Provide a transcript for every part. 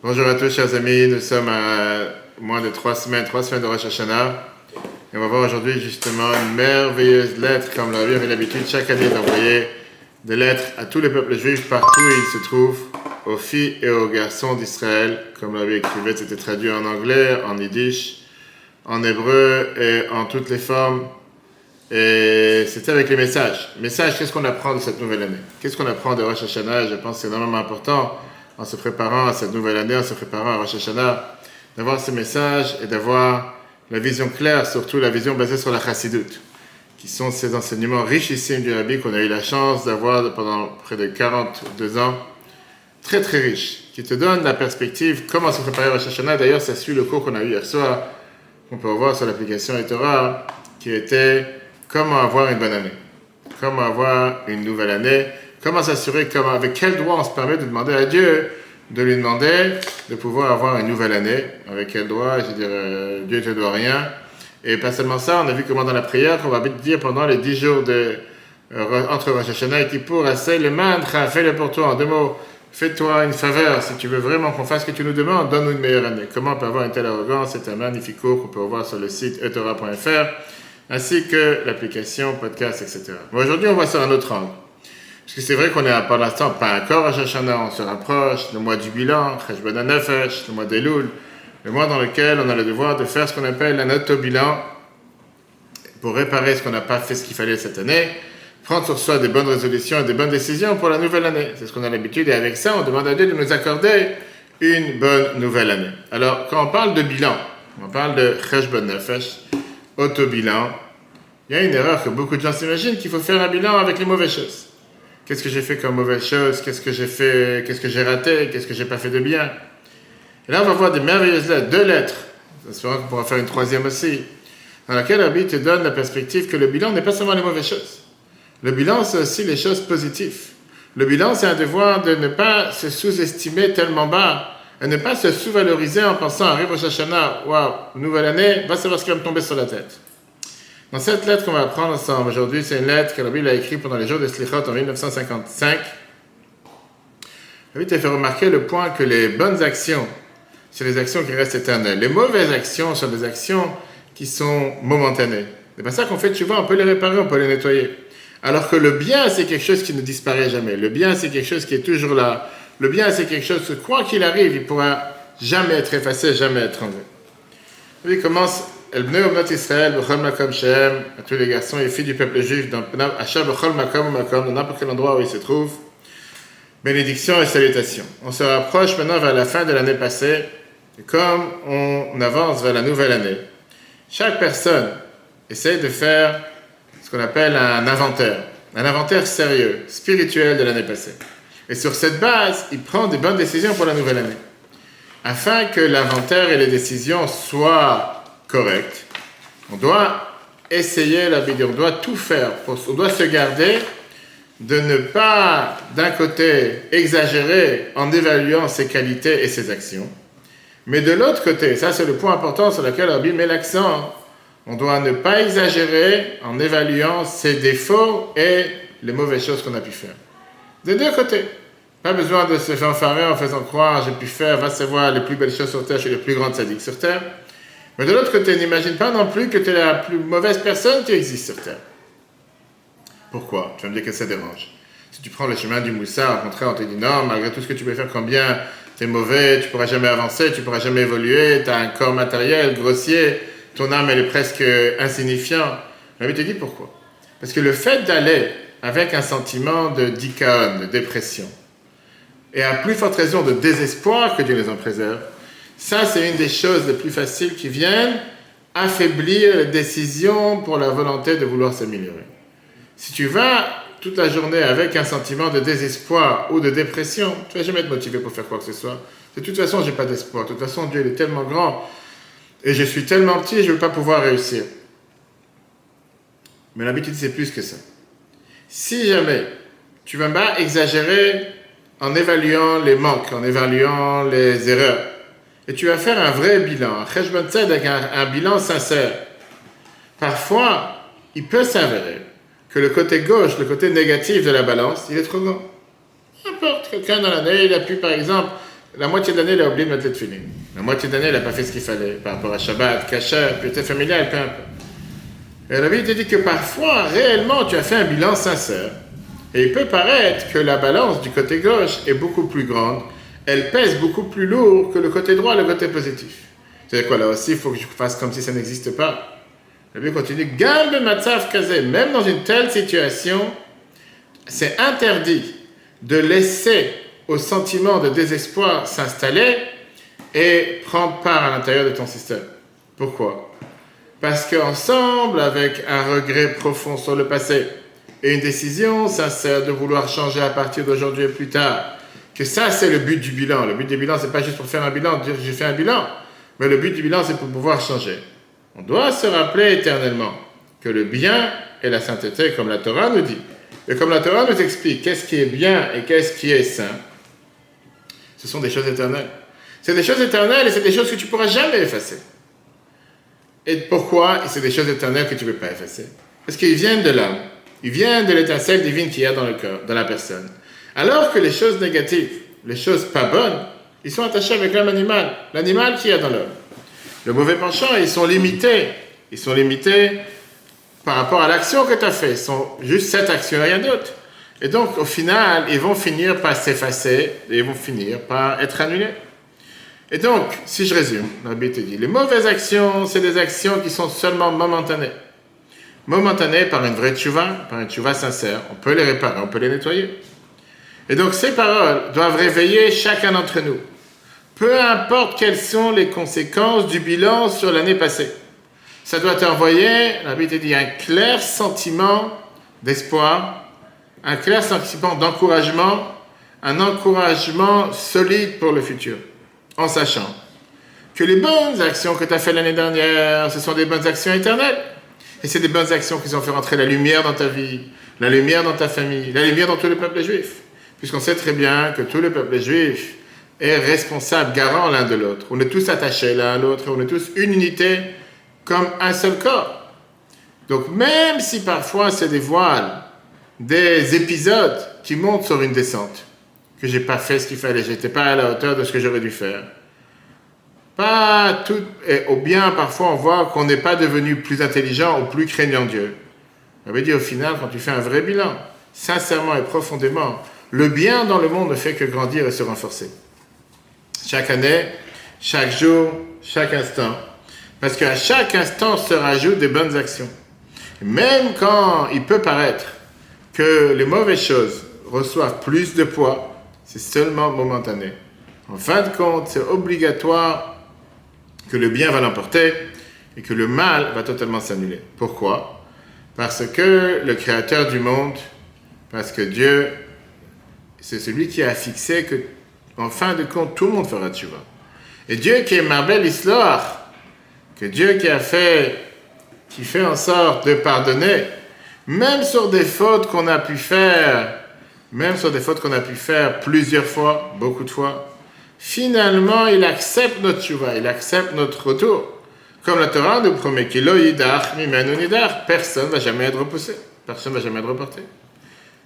Bonjour à tous, chers amis. Nous sommes à moins de trois semaines, trois semaines de Rosh Hashanah. Et on va voir aujourd'hui justement une merveilleuse lettre, comme la avait l'habitude chaque année d'envoyer des lettres à tous les peuples juifs partout où ils se trouvent, aux filles et aux garçons d'Israël, comme la écrivait, c'était traduit en anglais, en yiddish, en hébreu et en toutes les formes. Et c'était avec les messages. Messages, qu'est-ce qu'on apprend de cette nouvelle année? Qu'est-ce qu'on apprend de Rosh Hashanah? Je pense que c'est énormément important en se préparant à cette nouvelle année, en se préparant à Rosh Hashanah, d'avoir ces messages et d'avoir la vision claire, surtout la vision basée sur la chassidoute, qui sont ces enseignements richissimes du Rabbi qu'on a eu la chance d'avoir pendant près de 42 ans, très très riches, qui te donnent la perspective, comment se préparer à Rosh Hashanah. D'ailleurs, ça suit le cours qu'on a eu hier soir, qu'on peut voir sur l'application Etora, qui était comment avoir une bonne année, comment avoir une nouvelle année, Comment s'assurer, comment, avec quel droit on se permet de demander à Dieu, de lui demander de pouvoir avoir une nouvelle année? Avec quel droit? Je veux dire, euh, Dieu ne te doit rien. Et pas seulement ça, on a vu comment dans la prière, qu'on va dire pendant les dix jours de, euh, entre Rosh Hashanah et Kippour, assez le mantra, fais-le pour toi en deux mots. Fais-toi une faveur, si tu veux vraiment qu'on fasse ce que tu nous demandes, donne-nous une meilleure année. Comment on peut avoir une telle arrogance? C'est un magnifique cours qu'on peut voir sur le site etora.fr, ainsi que l'application podcast, etc. Aujourd'hui, on voit sur un autre angle. Parce que c'est vrai qu'on est pour l'instant pas encore à Shashana, on se rapproche, le mois du bilan, le mois des Loul, le mois dans lequel on a le devoir de faire ce qu'on appelle la note au bilan pour réparer ce qu'on n'a pas fait ce qu'il fallait cette année, prendre sur soi des bonnes résolutions et des bonnes décisions pour la nouvelle année. C'est ce qu'on a l'habitude et avec ça, on demande à Dieu de nous accorder une bonne nouvelle année. Alors, quand on parle de bilan, on parle de Cheshbon Nefesh, auto-bilan, il y a une erreur que beaucoup de gens s'imaginent qu'il faut faire un bilan avec les mauvaises choses. Qu'est-ce que j'ai fait comme mauvaise chose? Qu'est-ce que j'ai fait Qu'est-ce que j'ai raté? Qu'est-ce que j'ai pas fait de bien? Et là, on va voir des merveilleuses lettres, deux lettres. J'espère qu'on pourra faire une troisième aussi, dans laquelle Rabbi te donne la perspective que le bilan n'est pas seulement les mauvaises choses. Le bilan, c'est aussi les choses positives. Le bilan, c'est un devoir de ne pas se sous-estimer tellement bas et ne pas se sous-valoriser en pensant à Rosh Hashanah, waouh, nouvelle année, va savoir ce qui va me tomber sur la tête. Dans cette lettre qu'on va apprendre ensemble aujourd'hui, c'est une lettre que Rabbi a écrite pendant les jours de Slichot en 1955. Rabbi t'a fait remarquer le point que les bonnes actions, sont les actions qui restent éternelles. Les mauvaises actions sont des actions qui sont momentanées. C'est pas ça qu'on fait, tu vois, on peut les réparer, on peut les nettoyer. Alors que le bien, c'est quelque chose qui ne disparaît jamais. Le bien, c'est quelque chose qui est toujours là. Le bien, c'est quelque chose que, quoi qu'il arrive, il pourra jamais être effacé, jamais être enlevé. Il commence El Bnei Israël, Bechol Makom Shem, à tous les garçons et filles du peuple juif, dans Achar Bechol Makom Makom, dans n'importe quel endroit où ils se trouvent. Bénédiction et salutations. On se rapproche maintenant vers la fin de l'année passée, et comme on avance vers la nouvelle année, chaque personne essaie de faire ce qu'on appelle un inventaire, un inventaire sérieux, spirituel de l'année passée. Et sur cette base, il prend des bonnes décisions pour la nouvelle année. Afin que l'inventaire et les décisions soient correct. On doit essayer la vidéo, on doit tout faire, on doit se garder de ne pas, d'un côté, exagérer en évaluant ses qualités et ses actions, mais de l'autre côté, ça c'est le point important sur lequel Rabbi met l'accent, on doit ne pas exagérer en évaluant ses défauts et les mauvaises choses qu'on a pu faire. Des deux côtés. Pas besoin de se fanfarer en faisant croire j'ai pu faire, va savoir les plus belles choses sur terre, je suis le plus grand sadique sur terre. Mais de l'autre côté, n'imagine pas non plus que tu es la plus mauvaise personne qui existe sur Terre. Pourquoi? Tu vas me dire que ça dérange. Si tu prends le chemin du Moussa, au contraire, on te dit non, malgré tout ce que tu peux faire comme bien, tu es mauvais, tu pourras jamais avancer, tu pourras jamais évoluer, tu as un corps matériel grossier, ton âme est presque insignifiante. Mais te dit pourquoi? Parce que le fait d'aller avec un sentiment de dikaon, de dépression, et à plus forte raison de désespoir que Dieu les en préserve, ça, c'est une des choses les plus faciles qui viennent affaiblir les décisions pour la volonté de vouloir s'améliorer. Si tu vas toute la journée avec un sentiment de désespoir ou de dépression, tu vas jamais être motivé pour faire quoi que ce soit. De toute façon, j'ai pas d'espoir. De toute façon, Dieu est tellement grand et je suis tellement petit, je ne vais pas pouvoir réussir. Mais l'habitude, c'est plus que ça. Si jamais tu vas pas exagérer en évaluant les manques, en évaluant les erreurs, et tu vas faire un vrai bilan, un cheshbon avec un, bilan sincère. Parfois, il peut s'avérer que le côté gauche, le côté négatif de la balance, il est trop grand. N'importe, quelqu'un dans l'année, il a pu par exemple la moitié de l'année, il a oublié de mettre les tefilin. La moitié de l'année, il n'a pas fait ce qu'il fallait par rapport à Shabbat, Kasher, peut-être familial, peu importe. Et Rabbi te dit que parfois, réellement, tu as fait un bilan sincère. Et il peut paraître que la balance du côté gauche est beaucoup plus grande. Elle pèse beaucoup plus lourd que le côté droit, le côté positif. C'est quoi là aussi, il faut que je fasse comme si ça n'existe pas? Rabbi continue, Gambe Matzav Kazé, même dans une telle situation, c'est interdit de laisser au sentiment de désespoir s'installer et prendre part à l'intérieur de ton système. Pourquoi? Parce qu'ensemble, avec un regret profond sur le passé et une décision sincère de vouloir changer à partir d'aujourd'hui et plus tard, que ça c'est le but du bilan. Le but du bilan, c'est pas juste pour faire un bilan, dire j'ai fait un bilan, mais le but du bilan, c'est pour pouvoir changer. On doit se rappeler éternellement que le bien est la sainteté, comme la Torah nous dit. Et comme la Torah nous explique qu'est-ce qui est bien et qu'est-ce qui est saint, ce sont des choses éternelles. C'est des choses éternelles et c'est des choses que tu pourras jamais effacer. Et pourquoi? C'est des choses éternelles que tu ne peux pas effacer Parce qu'ils viennent de l'âme. Ils viennent de l'étincelle divine qu'il y a dans le cœur, dans la personne. Alors que les choses négatives, les choses pas bonnes, ils sont attachés avec l'âme animal, l'animal qui a dans l'homme. Le mauvais penchant, ils sont limités. Ils sont limités par rapport à l'action que tu as fait. Ils sont juste cette action, rien d'autre. Et donc, au final, ils vont finir par s'effacer et ils vont finir par être annulés. Et donc, si je résume, Rabbi te dit, les mauvaises actions, c'est des actions qui sont seulement momentanées. Momentanées par une vraie tchouva, par une tchouva sincère. On peut les réparer, on peut les nettoyer. Et donc, ces paroles doivent réveiller chacun d'entre nous. Peu importe quelles sont les conséquences du bilan sur l'année passée. Ça doit t'envoyer, Rabbi te dit, un clair sentiment d'espoir, un clair sentiment d'encouragement, un encouragement solide pour le futur, en sachant que les bonnes actions que tu as faites l'année dernière, ce sont des bonnes actions éternelles. Et c'est des bonnes actions qui ont fait rentrer la lumière dans ta vie, la lumière dans ta famille, la lumière dans tout le peuple juif. Puisqu'on sait très bien que tout le peuple juif est responsable, garant l'un de l'autre. On est tous attachés l'un à l'autre, on est tous une unité comme un seul corps. Donc même si parfois c'est des voiles, des épisodes qui montent sur une descente, que j'ai pas fait ce qu'il fallait, j'étais pas à la hauteur de ce que j'aurais dû faire. Pas tout, et au bien parfois on voit qu'on n'est pas devenu plus intelligent ou plus craignant Dieu. Ça veut dire au final, quand tu fais un vrai bilan, sincèrement et profondément, le bien dans le monde ne fait que grandir et se renforcer. Chaque année, chaque jour, chaque instant. Parce qu'à chaque instant se rajoutent des bonnes actions. Même quand il peut paraître que les mauvaises choses reçoivent plus de poids, c'est seulement momentané. En fin de compte, c'est obligatoire que le bien va l'emporter et que le mal va totalement s'annuler. Pourquoi? Parce que le Créateur du monde, parce que Dieu, c'est celui qui a fixé que, en fin de compte, tout le monde fera vois. Et Dieu qui est Marbel Isloar, que Dieu qui a fait, qui fait en sorte de pardonner, même sur des fautes qu'on a pu faire, même sur des fautes qu'on a pu faire plusieurs fois, beaucoup de fois, finalement, il accepte notre chouva, il accepte notre retour. Comme la Torah nous promet qu'il personne ne va jamais être repoussé, personne ne va jamais être reporté.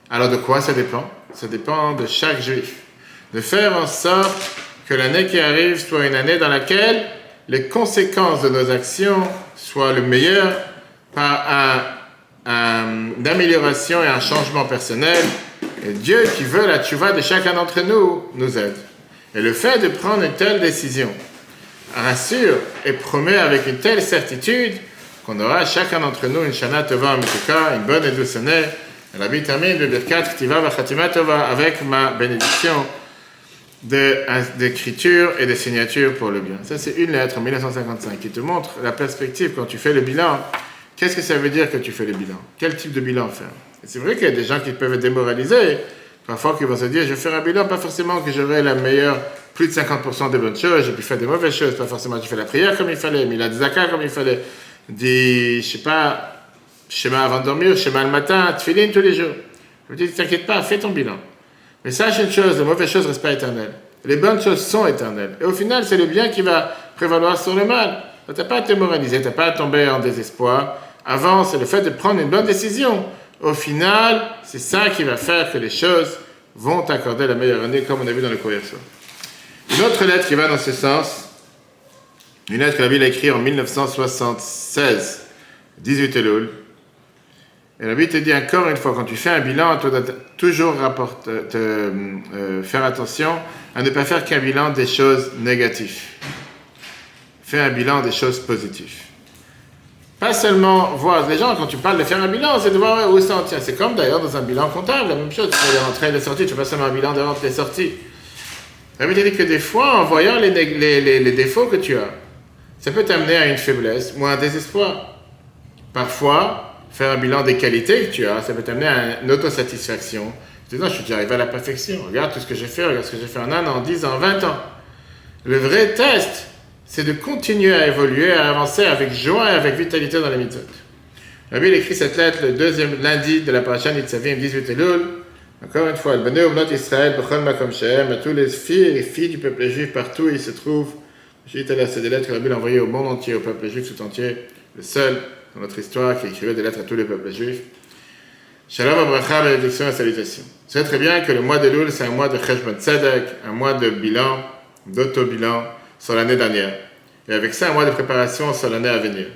Alors de quoi ça dépend? Ça dépend de chaque juif. De faire en sorte que l'année qui arrive soit une année dans laquelle les conséquences de nos actions soient le meilleur par un d'amélioration et un changement personnel. Dieu qui veut la tchouva de chacun d'entre nous, nous aide. Et le fait de prendre une telle décision rassure et promet avec une telle certitude qu'on aura chacun d'entre nous une shana tova une bonne et douce année. La vie termine de Birkat Ktiva Vachatima Tova avec ma bénédiction d'écriture et de signature pour le bien. Ça, c'est une lettre en 1955 qui te montre la perspective quand tu fais le bilan. Qu'est-ce que ça veut dire que tu fais le bilan? Quel type de bilan faire? C'est vrai qu'il y a des gens qui peuvent être démoralisés, parfois qui vont se dire, je vais faire un bilan, pas forcément que j'aurai la meilleure, plus de 50% des bonnes choses, j'ai pu faire des mauvaises choses, pas forcément j'ai fait la prière comme il fallait, mais il a des zakats comme il fallait, des, je sais pas, schéma avant de dormir, schéma le matin, tefillin tous les jours. Je vous dis, t'inquiète pas, fais ton bilan. Mais sache une chose, les mauvaises choses ne restent pas éternelles. Les bonnes choses sont éternelles. Et au final, c'est le bien qui va prévaloir sur le mal. Tu n'as pas à te moraliser, tu n'as pas à tomber en désespoir. Avant, c'est le fait de prendre une bonne décision. Au final, c'est ça qui va faire que les choses vont t'accorder la meilleure année, comme on a vu dans le courrier Une autre lettre qui va dans ce sens, une lettre que la Bible a écrite en 1976, 18 Elul. Et la Bible te dit encore une fois, quand tu fais un bilan, tu dois toujours rapporte, te, euh, faire attention à ne pas faire qu'un bilan des choses négatives. Fais un bilan des choses positives. Pas seulement voir les gens, quand tu parles de faire un bilan, c'est de voir où ça tient. C'est comme d'ailleurs dans un bilan comptable, la même chose. Tu fais les rentrées et les sorties, tu fais pas seulement un bilan des rentrées et des sorties. Bible te dit que des fois, en voyant les, les défauts que tu as, ça peut t'amener à une faiblesse ou à un désespoir. Parfois, faire un bilan des qualités que tu as, ça peut t'amener à une autosatisfaction. Tu dis, non, je suis déjà arrivé à la perfection. Regarde tout ce que j'ai fait, regarde ce que j'ai fait en un an, en dix ans, vingt ans. Le vrai test, c'est de continuer à évoluer, à avancer avec joie et avec vitalité dans la mitzvot. La Bible écrit cette lettre le deuxième lundi de la paracha Nitzavim, 18 Elul. Encore une fois, le au Israël, à tous les filles et les filles du peuple juif partout où ils se trouvent. J'ai c'est des lettres que la Bible a envoyées au monde entier, au peuple juif tout entier, le seul dans notre histoire, qui écrivait des lettres à tous les peuples juifs. Shalom Abracha, bénédiction et salutation. Savez très bien que le mois de Loul, c'est un mois de Cheshbon Tzedek, un mois de bilan, d'auto-bilan sur l'année dernière. Et avec ça, un mois de préparation sur l'année à venir.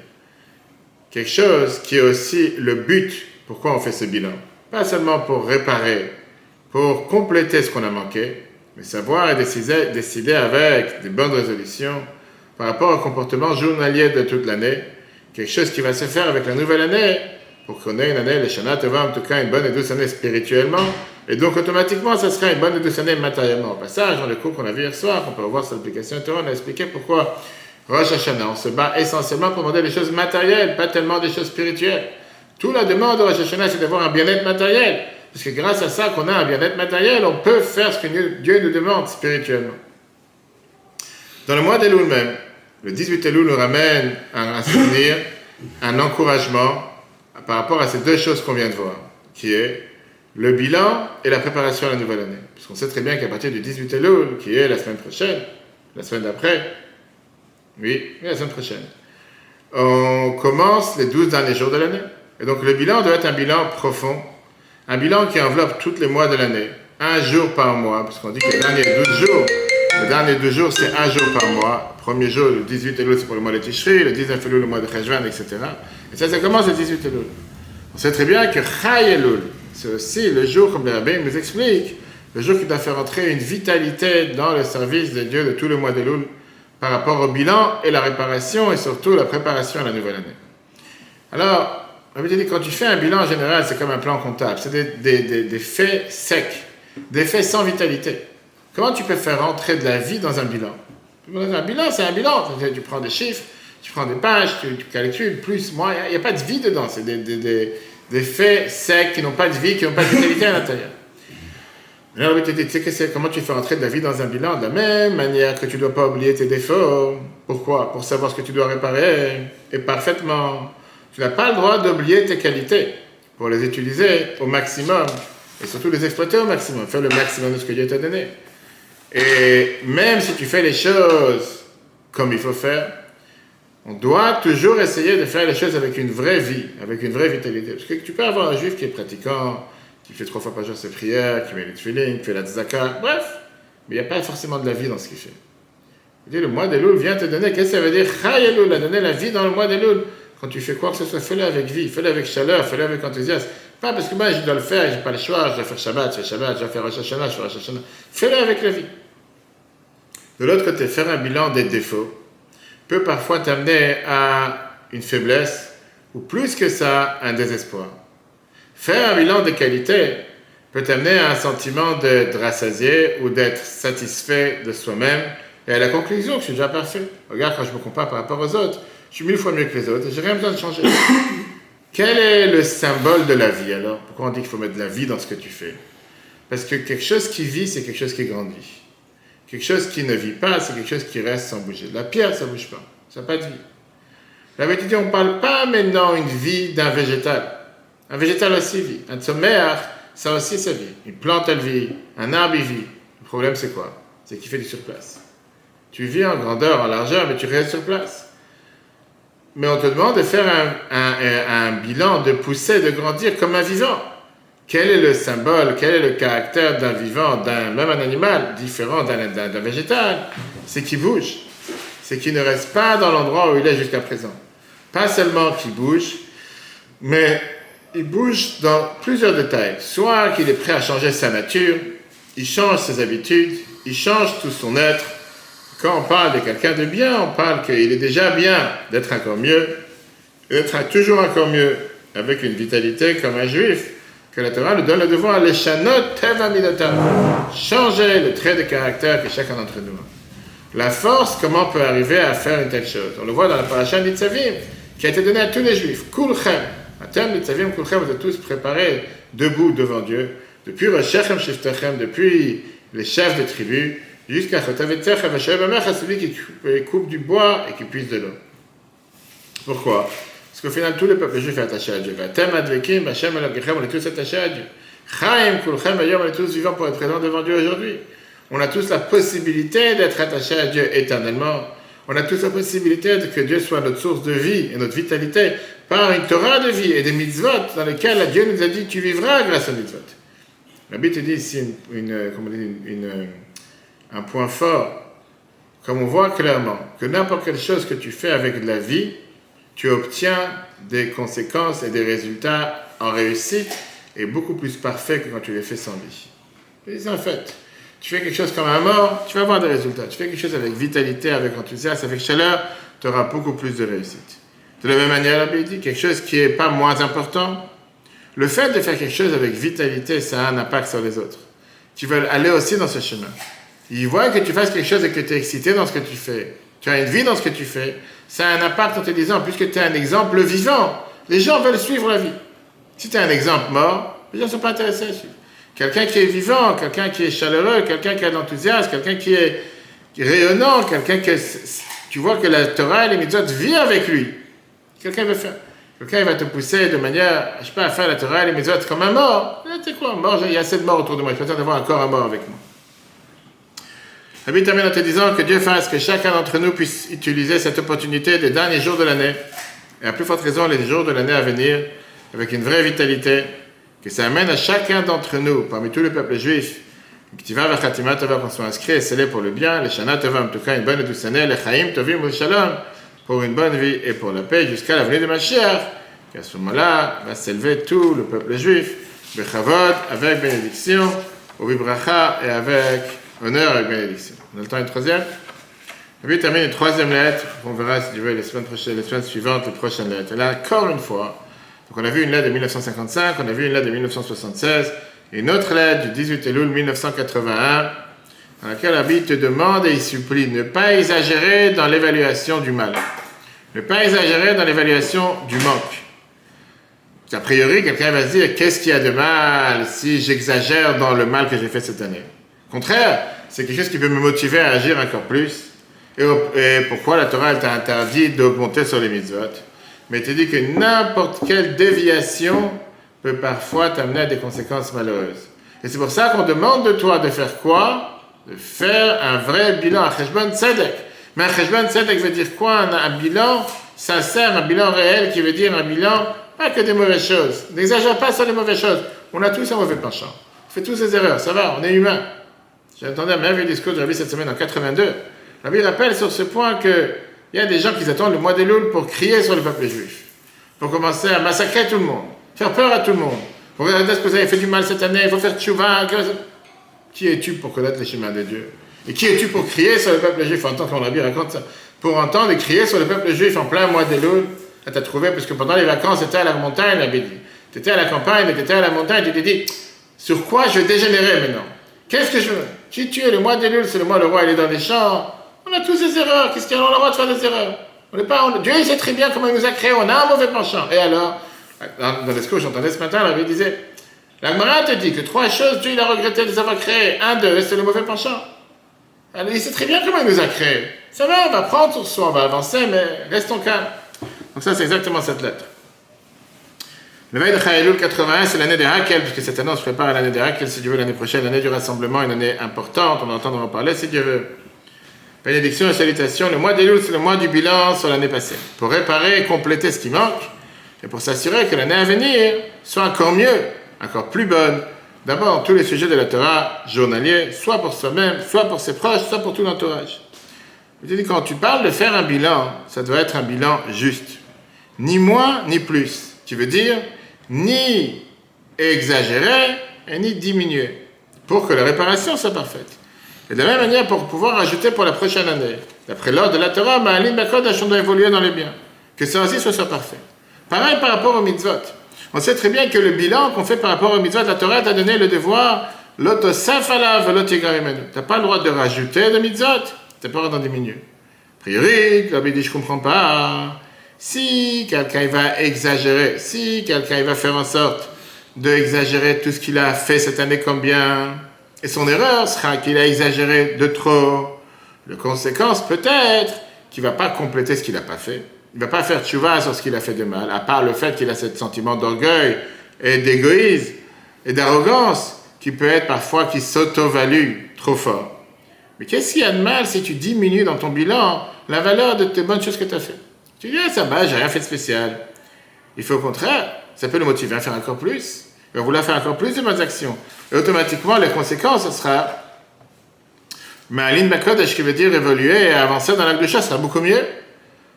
Quelque chose qui est aussi le but, pourquoi on fait ce bilan. Pas seulement pour réparer, pour compléter ce qu'on a manqué, mais savoir et décider, décider avec des bonnes résolutions par rapport au comportement journalier de toute l'année quelque chose qui va se faire avec la nouvelle année, pour qu'on ait une année, le Shana Tova, en tout cas une bonne et douce année spirituellement, et donc automatiquement, ça sera une bonne et douce année matériellement. Au passage, dans le cours qu'on a vu hier soir, on peut voir cette application on a expliqué pourquoi Rosh Hashanah, on se bat essentiellement pour demander des choses matérielles, pas tellement des choses spirituelles. Tout la demande de Rosh Hashanah, c'est d'avoir un bien-être matériel. Parce que grâce à ça qu'on a un bien-être matériel, on peut faire ce que Dieu nous demande spirituellement. Dans le mois d'Elul même, le 18 Elul nous ramène à un souvenir, un encouragement par rapport à ces deux choses qu'on vient de voir, qui est le bilan et la préparation à la nouvelle année. Puisqu'on sait très bien qu'à partir du 18 Elul, qui est la semaine prochaine, la semaine d'après, oui, la semaine prochaine, on commence les 12 derniers jours de l'année. Et donc le bilan doit être un bilan profond, un bilan qui enveloppe tous les mois de l'année, un jour par mois, puisqu'on dit que les derniers 12 jours, les derniers 12 jours, c'est un jour par mois, premier jour, le 18 Elul, c'est pour le mois de Tishri, le 19 Elul, le mois de Cheshvan, etc. Et ça, ça commence le 18 Elul. On sait très bien que Chai Elul, c'est aussi le jour, comme le rabbin nous explique, le jour qui doit faire entrer une vitalité dans le service de Dieu de tout le mois d'Elul par rapport au bilan et la réparation et surtout la préparation à la nouvelle année. Alors, quand tu fais un bilan en général, c'est comme un plan comptable, c'est des faits secs, des faits sans vitalité. Comment tu peux faire entrer de la vie dans un bilan? Un bilan, c'est un bilan. Tu prends des chiffres, tu prends des pages, tu, calcules, plus, moins. Il n'y a, pas de vie dedans. C'est des, faits secs qui n'ont pas de vie, qui n'ont pas de vitalité à l'intérieur. Alors, tu tu sais comment tu fais entrer de la vie dans un bilan? De la même manière que tu ne dois pas oublier tes défauts. Pourquoi? Pour savoir ce que tu dois réparer et parfaitement. Tu n'as pas le droit d'oublier tes qualités pour les utiliser au maximum et surtout les exploiter au maximum, faire le maximum de ce que Dieu t'a donné. Et même si tu fais les choses comme il faut faire, on doit toujours essayer de faire les choses avec une vraie vie, avec une vraie vitalité. Parce que tu peux avoir un juif qui est pratiquant, qui fait trois fois par jour ses prières, qui met les tefillin, qui fait la tzaka, bref, mais il n'y a pas forcément de la vie dans ce qu'il fait. le mois d'Elul vient te donner, qu'est-ce que ça veut dire? Chai Elul, a donné la vie dans le mois d'Elul. Quand tu fais quoi que ce soit, fais-le avec vie, fais-le avec chaleur, fais-le avec enthousiasme. Pas parce que moi je dois le faire, j'ai pas le choix, je dois faire Shabbat, je fais Shabbat, je dois faire Rosh Hashanah, je fais Rosh Hashanah. Fais-le avec la vie. De l'autre côté, faire un bilan des défauts peut parfois t'amener à une faiblesse ou plus que ça, un désespoir. Faire un bilan des qualités peut t'amener à un sentiment d'être rassasié ou d'être satisfait de soi-même et à la conclusion que je suis déjà parfait. Regarde, quand je me compare par rapport aux autres, je suis mille fois mieux que les autres et j'ai rien besoin de changer. Quel est le symbole de la vie alors? Pourquoi on dit qu'il faut mettre de la vie dans ce que tu fais? Parce que quelque chose qui vit, c'est quelque chose qui grandit. Quelque chose qui ne vit pas, c'est quelque chose qui reste sans bouger. La pierre, ça ne bouge pas. Ça n'a pas de vie. La vérité, on ne parle pas maintenant une vie d'un végétal. Un végétal aussi vit. Un sommaire, ça aussi, ça vit. Une plante, elle vit. Un arbre, il vit. Le problème, c'est quoi? C'est qu'il fait du surplace. Tu vis en grandeur, en largeur, mais tu restes sur place mais on te demande de faire un, bilan, de pousser, de grandir comme un vivant. Quel est le symbole, quel est le caractère d'un vivant, d'un même un animal, différent d'un, d'un végétal? C'est qu'il bouge. C'est qu'il ne reste pas dans l'endroit où il est jusqu'à présent. Pas seulement qu'il bouge, mais il bouge dans plusieurs détails. Soit qu'il est prêt à changer sa nature, il change ses habitudes, il change tout son être. Quand on parle de quelqu'un de bien, on parle qu'il est déjà bien d'être encore mieux, d'être toujours encore mieux, avec une vitalité comme un juif, que la Torah nous donne le devoir, les chanot teva changer le trait de caractère que chacun d'entre nous a. La force, comment on peut arriver à faire une telle chose? On le voit dans la paracha d'Itzavim, qui a été donnée à tous les juifs. Kulchem, à terme d'Itzavim, Kulchem, vous êtes tous préparés debout devant Dieu, depuis Roshechem Shiftachem, depuis les chefs des tribus, jusqu'à celui qui coupe du bois et qui puise de l'eau. Pourquoi? Parce qu'au final, tout le peuple juif est attaché à Dieu. on est tous attachés à Dieu. On est tous vivants pour être présents devant Dieu aujourd'hui. On a tous la possibilité d'être attachés à Dieu éternellement. On a tous la possibilité que Dieu soit notre source de vie et notre vitalité par une Torah de vie et des mitzvot dans lesquels Dieu nous a dit tu vivras grâce aux mitzvot. La Bible dit ici une, une, un point fort, comme on voit clairement que n'importe quelle chose que tu fais avec de la vie, tu obtiens des conséquences et des résultats en réussite et beaucoup plus parfaits que quand tu les fais sans vie. C'est en fait. Tu fais quelque chose comme un mort, tu vas avoir des résultats. Tu fais quelque chose avec vitalité, avec enthousiasme, avec chaleur, tu auras beaucoup plus de réussite. De la même manière, la dit quelque chose qui n'est pas moins important. Le fait de faire quelque chose avec vitalité, ça a un impact sur les autres. Tu veux aller aussi dans ce chemin. Ils voient que tu fasses quelque chose et que tu es excité dans ce que tu fais. Tu as une vie dans ce que tu fais ça a un impact en te disant, puisque tu es un exemple vivant, les gens veulent suivre la vie. Si tu es un exemple mort, les gens ne sont pas intéressés à suivre. Quelqu'un qui est vivant, quelqu'un qui est chaleureux, quelqu'un qui a de l'enthousiasme, quelqu'un qui est rayonnant, quelqu'un que tu vois que la Torah et les mitzvot vivent avec lui. Quelqu'un veut faire. Quelqu'un va te pousser de manière, je sais pas, à faire la Torah et les mitzvot comme un mort. Tu sais quoi, mort, il y a assez de morts autour de moi. Je préfère avoir encore un mort avec moi. La en te disant que Dieu fasse que chacun d'entre nous puisse utiliser cette opportunité des derniers jours de l'année, et à plus forte raison les jours de l'année à venir, avec une vraie vitalité, que ça amène à chacun d'entre nous, parmi tous les peuples juifs, qu'on soit inscrit et scellé pour le bien, les Shana Tova, en tout cas une bonne et douce année, les Chaim Tovim ou Shalom, pour une bonne vie et pour la paix jusqu'à la venue de Mashiach, qu'à ce moment-là va s'élever tout le peuple juif, Bechavod, avec bénédiction, au Vibracha et avec honneur et bénédiction. On a le temps une troisième puis termine une troisième lettre. On verra si tu veux les semaines, prochaines, les semaines suivantes, les prochaines lettres. Et là, encore une fois, donc on a vu une lettre de 1955, on a vu une lettre de 1976, et une autre lettre du 18 Elul 1981, dans laquelle la Bible te demande et il supplie ne pas exagérer dans l'évaluation du mal. Ne pas exagérer dans l'évaluation du manque. A priori, quelqu'un va se dire, qu'est-ce qu'il y a de mal si j'exagère dans le mal que j'ai fait cette année? Au contraire, c'est quelque chose qui peut me motiver à agir encore plus. Et, pourquoi la Torah t'a interdit d'augmenter sur les mitzvot? Mais tu dit que n'importe quelle déviation peut parfois t'amener à des conséquences malheureuses. Et c'est pour ça qu'on demande de toi de faire quoi? De faire un vrai bilan, un cheshbon tzedek. Mais un cheshbon tzedek veut dire quoi? Un, un bilan sincère, un bilan réel qui veut dire un bilan, pas que des mauvaises choses. N'exagère pas sur les mauvaises choses. On a tous un mauvais penchant. On fait tous des erreurs, ça va, on est humain. J'ai entendu un merveilleux discours de Rabbi cette semaine en 82. Rabbi rappelle sur ce point qu'il y a des gens qui attendent le mois des Louls pour crier sur le peuple juif, pour commencer à massacrer tout le monde, faire peur à tout le monde. Pour regarder ce que vous avez fait du mal cette année, il faut faire tchouva. Qui es-tu pour connaître les chemins de Dieu? Et qui es-tu pour crier sur le peuple juif? En tant qu'on Rabbi raconte ça. Pour entendre et crier sur le peuple juif en plein mois des Louls, tu as trouvé, parce que pendant les vacances, tu étais à la montagne, Rabbi dit. Tu étais à la campagne, tu étais à la montagne, tu t'es dit, sur quoi je dégénérer maintenant? Qu'est-ce que je veux? Si tu es le mois d'Elul, c'est le mois, le roi, il est dans les champs. On a tous des erreurs. Qu'est-ce qu'il y a? A le droit de faire des erreurs. On pas, Dieu, il sait très bien comment il nous a créés. On a un mauvais penchant. Et alors, dans, dans que j'entendais ce matin, la disait La te dit que trois choses, Dieu, il a regretté de les avoir créées. Un, deux, c'est le mauvais penchant. Il sait très bien comment il nous a créés. Ça va, on va prendre sur soi, on va avancer, mais restons calmes. Donc, ça, c'est exactement cette lettre. Le veille de Chaïloul 81, c'est l'année des Hakel, puisque cette année on se prépare à l'année des Hakel, si Dieu veut, l'année prochaine, l'année du rassemblement, une année importante, on entend en parler, si Dieu veut. Bénédiction et salutation, le mois d'Elul, c'est le mois du bilan sur l'année passée, pour réparer et compléter ce qui manque, et pour s'assurer que l'année à venir soit encore mieux, encore plus bonne. D'abord, tous les sujets de la Torah journaliers, soit pour soi-même, soit pour ses proches, soit pour tout l'entourage. Quand tu parles de faire un bilan, ça doit être un bilan juste. Ni moins, ni plus. Tu veux dire, ni exagérer, et ni diminuer. Pour que la réparation soit parfaite. Et de la même manière, pour pouvoir ajouter pour la prochaine année. D'après l'ordre de la Torah, Ma'alim Bakodash, on doit évoluer dans les biens. Que ça aussi soit, parfait. Pareil par rapport au mitzvot. On sait très bien que le bilan qu'on fait par rapport au mitzvot, la Torah t'a donné le devoir, l'otosafalav, l'otigarimenu. Tu n'as pas le droit de rajouter de mitzvot, tu n'as pas le droit d'en diminuer. A priori, je comprends pas. Si quelqu'un va exagérer, si quelqu'un va faire en sorte d'exagérer tout ce qu'il a fait cette année comme bien, et son erreur sera qu'il a exagéré de trop. La conséquence, peut-être, qu'il va pas compléter ce qu'il n'a pas fait. Il va pas faire tchouva sur ce qu'il a fait de mal, à part le fait qu'il a ce sentiment d'orgueil et d'égoïsme et d'arrogance qui peut être parfois qui s'auto-value trop fort. Mais qu'est-ce qu'il y a de mal si tu diminues dans ton bilan la valeur de tes bonnes choses que tu as fait? Tu dis, ah, ça va, j'ai rien fait de spécial. Il faut au contraire, ça peut le motiver à faire encore plus. Il va vouloir faire encore plus de bonnes actions. Et automatiquement, les conséquences, ce sera. Mais Aline Bakodesh, qui veut dire évoluer et avancer dans l'acte de chasse, sera beaucoup mieux.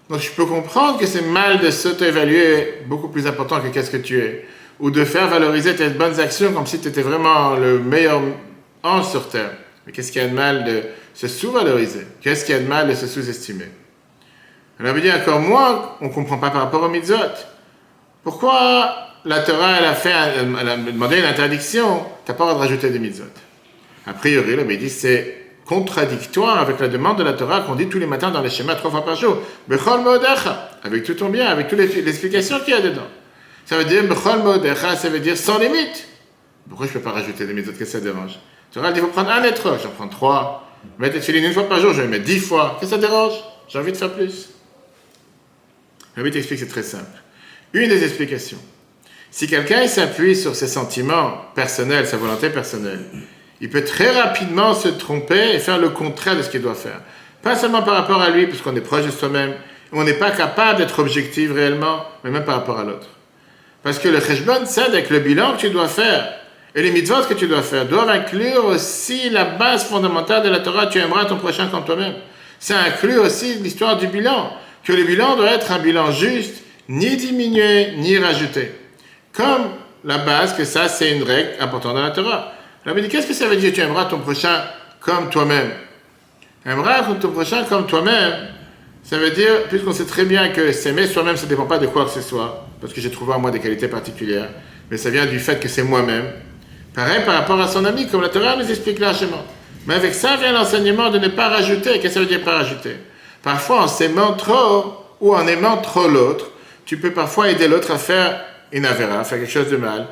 Donc je peux comprendre que c'est mal de s'auto-évaluer beaucoup plus important que qu'est-ce que tu es. Ou de faire valoriser tes bonnes actions comme si tu étais vraiment le meilleur ange sur Terre. Mais qu'est-ce qu'il y a de mal de se sous-valoriser? Qu'est-ce qu'il y a de mal de se sous-estimer? Alors, veut dire encore moins, on ne comprend pas par rapport au mitzvot. Pourquoi la Torah, elle a, fait, elle a demandé une interdiction, tu n'as pas le droit de rajouter des mitzvot. A priori, le dit c'est contradictoire avec la demande de la Torah qu'on dit tous les matins dans les schémas trois fois par jour. Bechol avec tout ton bien, avec toutes les, explications qu'il y a dedans. Ça veut dire Bechol ça veut dire sans limite. Pourquoi je ne peux pas rajouter des mitzvot? Qu'est-ce que ça dérange? Torah dit il faut prendre un être, j'en prends trois. Mettre les une fois par jour, je vais mettre dix fois. Qu'est-ce que ça dérange? J'ai envie de faire plus. Le t'explique, c'est très simple. Une des explications. Si quelqu'un s'appuie sur ses sentiments personnels, sa volonté personnelle, il peut très rapidement se tromper et faire le contraire de ce qu'il doit faire. Pas seulement par rapport à lui, puisqu'on est proche de soi-même, on n'est pas capable d'être objectif réellement, mais même par rapport à l'autre. Parce que le cheshbon, c'est avec le bilan que tu dois faire. Et les mitzvot que tu dois faire doivent inclure aussi la base fondamentale de la Torah, tu aimeras ton prochain comme toi-même. Ça inclut aussi l'histoire du bilan, que le bilan doit être un bilan juste, ni diminué, ni rajouté comme la base que ça, c'est une règle importante dans la Torah. Alors, dit, qu'est-ce que ça veut dire? Tu aimeras ton prochain comme toi-même. Aimeras ton prochain comme toi-même, ça veut dire, puisqu'on sait très bien que s'aimer soi-même, ça ne dépend pas de quoi que ce soit, parce que j'ai trouvé en moi des qualités particulières, mais ça vient du fait que c'est moi-même. Pareil par rapport à son ami, comme la Torah nous explique largement. Mais avec ça vient l'enseignement de ne pas rajouter. Qu'est-ce que ça veut dire pas rajouter? Parfois, en s'aimant trop ou en aimant trop l'autre, tu peux parfois aider l'autre à faire une avéra, faire quelque chose de mal.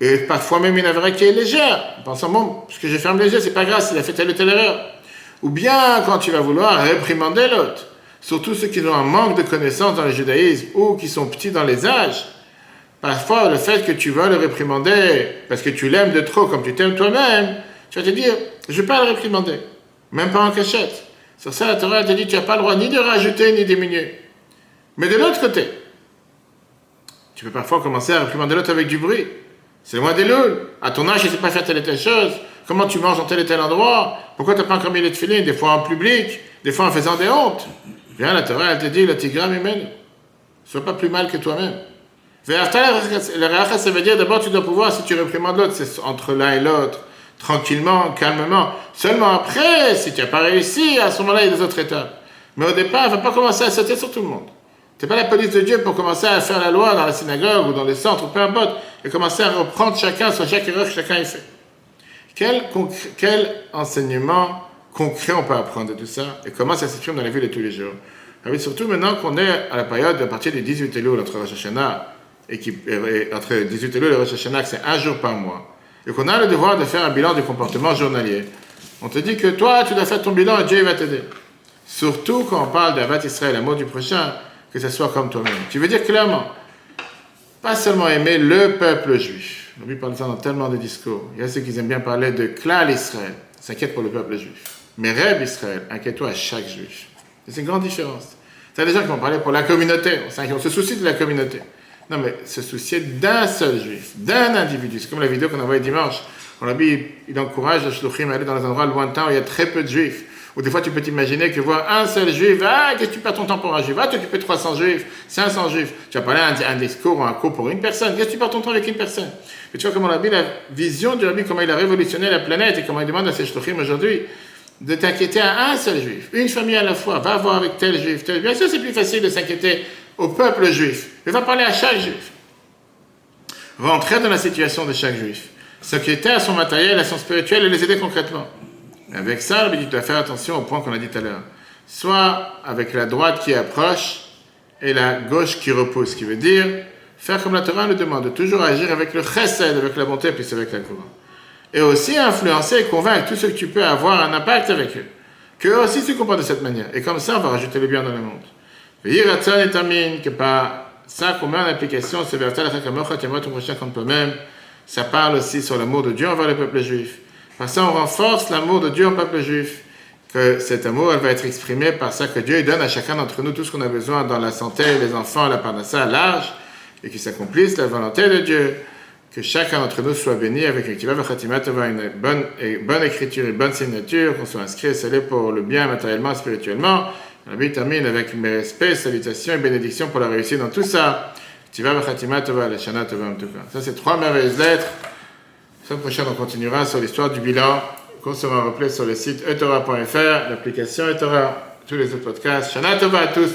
Et parfois même une avéra qui est légère, en pensant, bon, ce que j'ai fait un léger, c'est pas grave s'il a fait telle ou telle erreur. Ou bien quand tu vas vouloir réprimander l'autre, surtout ceux qui ont un manque de connaissances dans le judaïsme ou qui sont petits dans les âges, parfois le fait que tu vas le réprimander parce que tu l'aimes de trop comme tu t'aimes toi-même, tu vas te dire, je ne vais pas le réprimander, même pas en cachette. Sur ça, la Torah te dit, tu n'as pas le droit ni de rajouter ni de diminuer. Mais de l'autre côté, tu peux parfois commencer à réprimander l'autre avec du bruit. C'est le mois des louls. À ton âge, tu ne sais pas faire telle et telle chose. Comment tu manges dans tel et tel endroit? Pourquoi tu n'as pas encore mis les filets Des fois en public, des fois en faisant des hontes. Viens, la Torah, elle te dit, le tigram Ne Sois pas plus mal que toi-même. Le ça veut dire d'abord, tu dois pouvoir, si tu réprimandes l'autre, c'est entre l'un et l'autre, tranquillement, calmement. Seulement après, si tu n'as pas réussi, à ce moment-là, il y a des autres étapes. Mais au départ, il ne va pas commencer à sauter sur tout le monde. Tu n'es pas la police de Dieu pour commencer à faire la loi dans la synagogue ou dans les centres, peu importe, et commencer à reprendre chacun sur chaque erreur que chacun ait fait. Quel, enseignement concret on peut apprendre de tout ça et comment ça s'exprime dans la vie de tous les jours? Ah Surtout maintenant qu'on est à la période à partir des 18 Elul entre Rosh Hashanah et, qui, entre 18 Elul et Rosh Hashanah, c'est un jour par mois, et qu'on a le devoir de faire un bilan du comportement journalier. On te dit que toi, tu dois faire ton bilan et Dieu va t'aider. Surtout quand on parle d'Avat Israël, l'amour du prochain, que ce soit comme toi-même. Tu veux dire clairement, pas seulement aimer le peuple juif. On lui parle ça dans tellement de discours. Il y a ceux qui aiment bien parler de Klal Israël, s'inquiète pour le peuple juif. Mais Rêve Israël, inquiète-toi à chaque juif. C'est une grande différence. C'est des gens qui vont parler pour la communauté, on se soucie de la communauté. Non, mais se soucier d'un seul juif, d'un individu. C'est comme la vidéo qu'on a envoyée dimanche. On a dit, il encourage les shluchim à aller dans les endroits lointains où il y a très peu de juifs. Ou des fois, tu peux t'imaginer que voir un seul juif, ah, qu'est-ce que tu perds ton temps pour un juif? Va t'occuper de 300 juifs, 500 juifs. Tu vas parler un, un discours ou un cours pour une personne. Qu'est-ce que tu perds ton temps avec une personne Et tu vois comment Rabbi, la vision du Rabbi, comment il a révolutionné la planète et comment il demande à ses shluchim aujourd'hui de t'inquiéter à un seul juif, une famille à la fois. Va voir avec tel juif, tel Bien sûr, c'est plus facile de s'inquiéter au peuple juif. Mais va parler à chaque juif. Va entrer dans la situation de chaque juif. S'inquiéter à son matériel, à son spirituel et les aider concrètement. Avec ça, tu dois faire attention au point qu'on a dit tout à l'heure. Soit avec la droite qui approche et la gauche qui repousse, qui veut dire faire comme la Torah nous demande, toujours agir avec le chesed, avec la bonté, puis avec la courant. Et aussi influencer et convaincre tous ceux que tu peux avoir un impact avec eux. Qu'eux aussi se comportent de cette manière. Et comme ça, on va rajouter le bien dans le monde. Et termine que par ça qu'on met en application, ce verset, la ton prochain contre toi-même, ça parle aussi sur l'amour de Dieu envers le peuple juif. Par ça, on renforce l'amour de Dieu au peuple juif. Que cet amour, elle va être exprimé par ça que Dieu donne à chacun d'entre nous tout ce qu'on a besoin dans la santé, les enfants, la parnassa, l'âge, et qu'il s'accomplisse la volonté de Dieu. Que chacun d'entre nous soit béni avec une bonne, bonne écriture et bonne signature, qu'on soit inscrit et scellé pour le bien matériellement, spirituellement. La vie termine avec mes respects, salutations et bénédictions pour la réussite dans tout ça. Tiva Khatima Tova, la Shana Tova en tout cas. Ça, c'est trois merveilleuses lettres semaine prochaine, on continuera sur l'histoire du bilan qu'on sera replay sur le site etora.fr, l'application etora, tous les autres podcasts. Shana Tova à tous.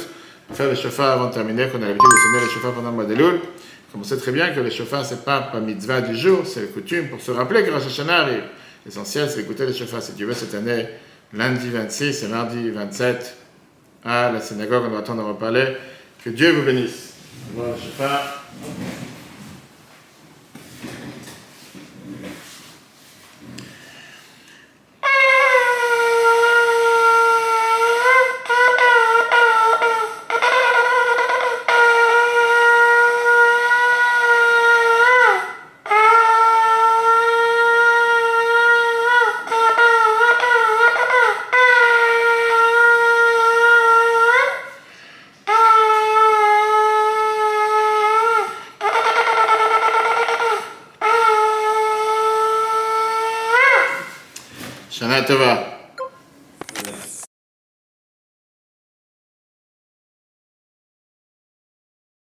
Faire le chauffard avant de terminer, qu'on a l'habitude de sonner le chauffard pendant le mois de Loul. Comme on sait très bien que le chauffard, c'est pas pas mitzvah du jour, c'est la coutume pour se rappeler que Rosh Hashanah arrive. L'essentiel, c'est d'écouter le chauffard. Si Dieu veut, cette année, lundi 26 et mardi 27, à la synagogue, on va attendre en reparler. Que Dieu vous bénisse. Bon, chauffard. Shana Tova.